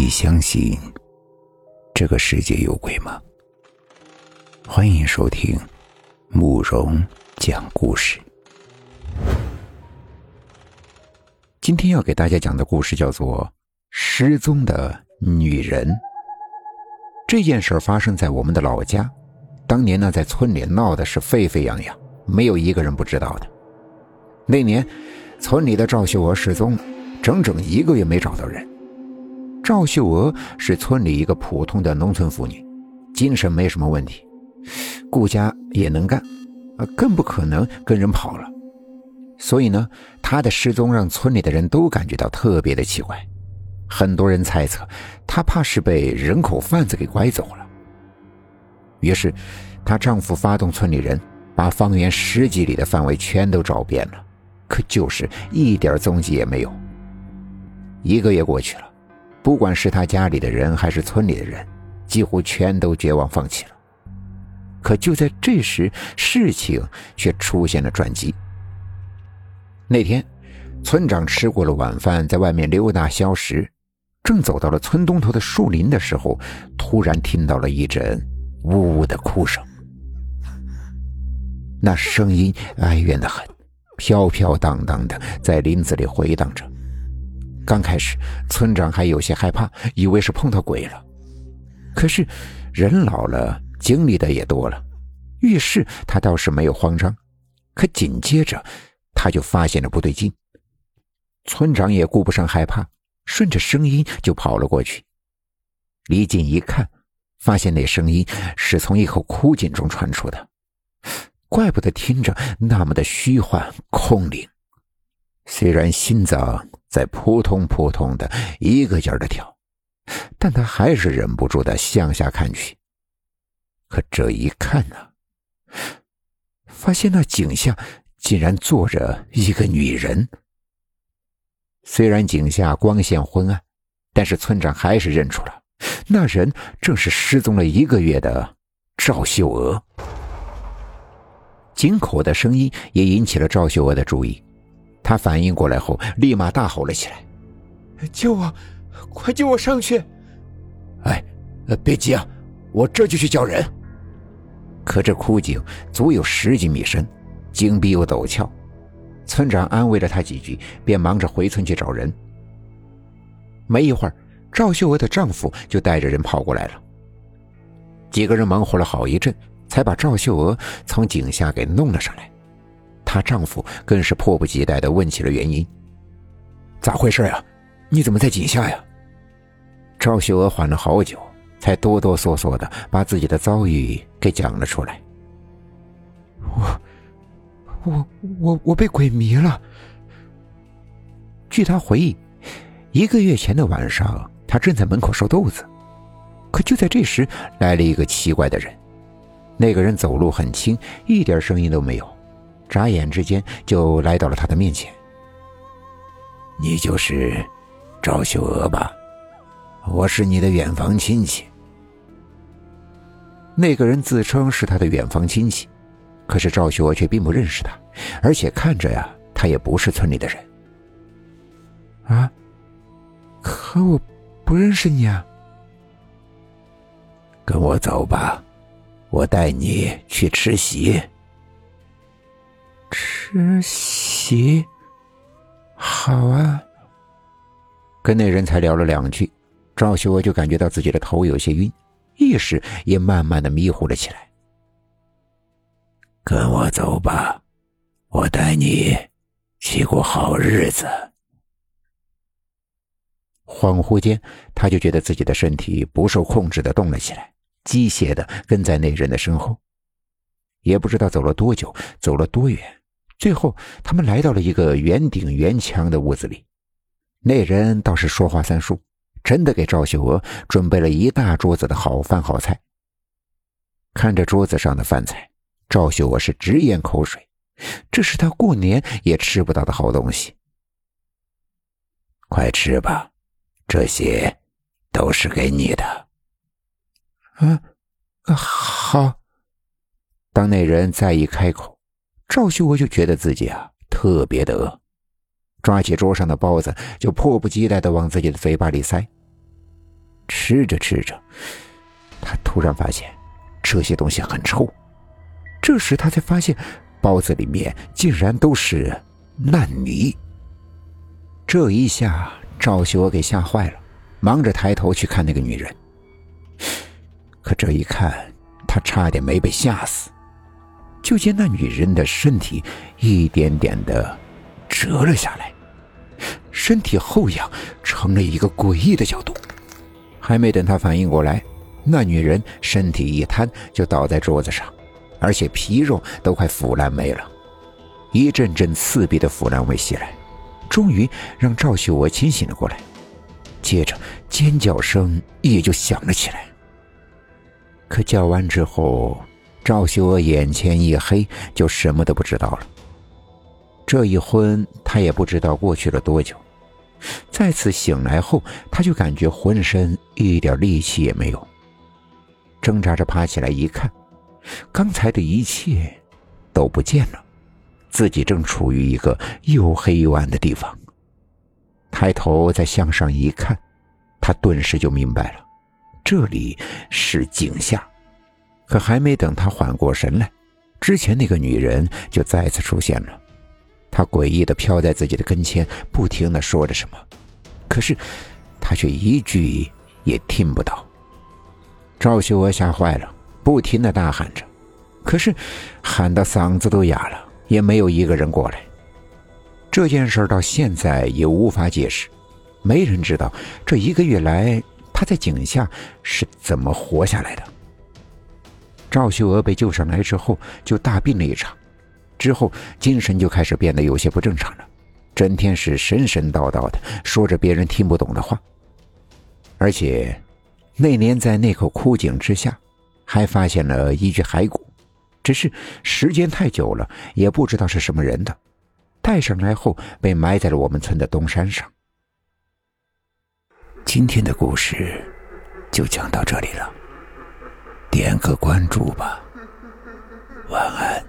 你相信这个世界有鬼吗？欢迎收听慕容讲故事。今天要给大家讲的故事叫做《失踪的女人》。这件事发生在我们的老家，当年呢，在村里闹的是沸沸扬扬，没有一个人不知道的。那年，村里的赵秀娥失踪了，整整一个月没找到人。赵秀娥是村里一个普通的农村妇女，精神没什么问题，顾家也能干，啊，更不可能跟人跑了。所以呢，她的失踪让村里的人都感觉到特别的奇怪，很多人猜测她怕是被人口贩子给拐走了。于是，她丈夫发动村里人，把方圆十几里的范围全都找遍了，可就是一点踪迹也没有。一个月过去了。不管是他家里的人还是村里的人，几乎全都绝望放弃了。可就在这时，事情却出现了转机。那天，村长吃过了晚饭，在外面溜达消食，正走到了村东头的树林的时候，突然听到了一阵呜呜的哭声。那声音哀怨的很，飘飘荡荡的在林子里回荡着。刚开始，村长还有些害怕，以为是碰到鬼了。可是，人老了，经历的也多了，遇事他倒是没有慌张。可紧接着，他就发现了不对劲。村长也顾不上害怕，顺着声音就跑了过去。离近一看，发现那声音是从一口枯井中传出的，怪不得听着那么的虚幻空灵。虽然心脏在扑通扑通的一个劲儿的跳，但他还是忍不住的向下看去。可这一看呢，发现那井下竟然坐着一个女人。虽然井下光线昏暗，但是村长还是认出了，那人正是失踪了一个月的赵秀娥。井口的声音也引起了赵秀娥的注意。他反应过来后，立马大吼了起来：“救我！快救我上去！”哎，别急啊，我这就去叫人。可这枯井足有十几米深，井壁又陡峭。村长安慰了他几句，便忙着回村去找人。没一会儿，赵秀娥的丈夫就带着人跑过来了。几个人忙活了好一阵，才把赵秀娥从井下给弄了上来。她丈夫更是迫不及待的问起了原因：“咋回事呀？你怎么在井下呀？”赵秀娥缓了好久，才哆哆嗦嗦的把自己的遭遇给讲了出来。我、我、我、我被鬼迷了。据她回忆，一个月前的晚上，她正在门口收豆子，可就在这时，来了一个奇怪的人。那个人走路很轻，一点声音都没有。眨眼之间就来到了他的面前。你就是赵秀娥吧？我是你的远房亲戚。那个人自称是他的远房亲戚，可是赵秀娥却并不认识他，而且看着呀，他也不是村里的人。啊？可我不认识你啊！跟我走吧，我带你去吃席。吃席，好啊。跟那人才聊了两句，赵秀娥就感觉到自己的头有些晕，意识也慢慢的迷糊了起来。跟我走吧，我带你去过好日子。恍惚间，他就觉得自己的身体不受控制的动了起来，机械的跟在那人的身后，也不知道走了多久，走了多远。最后，他们来到了一个圆顶圆墙的屋子里。那人倒是说话算数，真的给赵秀娥准备了一大桌子的好饭好菜。看着桌子上的饭菜，赵秀娥是直咽口水，这是她过年也吃不到的好东西。快吃吧，这些都是给你的。啊，好。当那人再一开口。赵秀娥就觉得自己啊特别的饿，抓起桌上的包子就迫不及待的往自己的嘴巴里塞。吃着吃着，他突然发现这些东西很臭。这时他才发现，包子里面竟然都是烂泥。这一下，赵秀娥给吓坏了，忙着抬头去看那个女人。可这一看，他差点没被吓死。就见那女人的身体一点点的折了下来，身体后仰成了一个诡异的角度。还没等他反应过来，那女人身体一瘫就倒在桌子上，而且皮肉都快腐烂没了。一阵阵刺鼻的腐烂味袭来，终于让赵秀娥清醒了过来。接着尖叫声也就响了起来。可叫完之后，赵秀娥眼前一黑，就什么都不知道了。这一昏，她也不知道过去了多久。再次醒来后，他就感觉浑身一点力气也没有。挣扎着爬起来一看，刚才的一切都不见了，自己正处于一个又黑又暗的地方。抬头再向上一看，他顿时就明白了，这里是井下。可还没等他缓过神来，之前那个女人就再次出现了。她诡异的飘在自己的跟前，不停的说着什么，可是他却一句也听不到。赵秀娥吓坏了，不停的大喊着，可是喊的嗓子都哑了，也没有一个人过来。这件事到现在也无法解释，没人知道这一个月来他在井下是怎么活下来的。赵秀娥被救上来之后，就大病了一场。之后，精神就开始变得有些不正常了，整天是神神叨叨的，说着别人听不懂的话。而且，那年在那口枯井之下，还发现了一具骸骨，只是时间太久了，也不知道是什么人的，带上来后被埋在了我们村的东山上。今天的故事就讲到这里了，点个关注吧。晚安。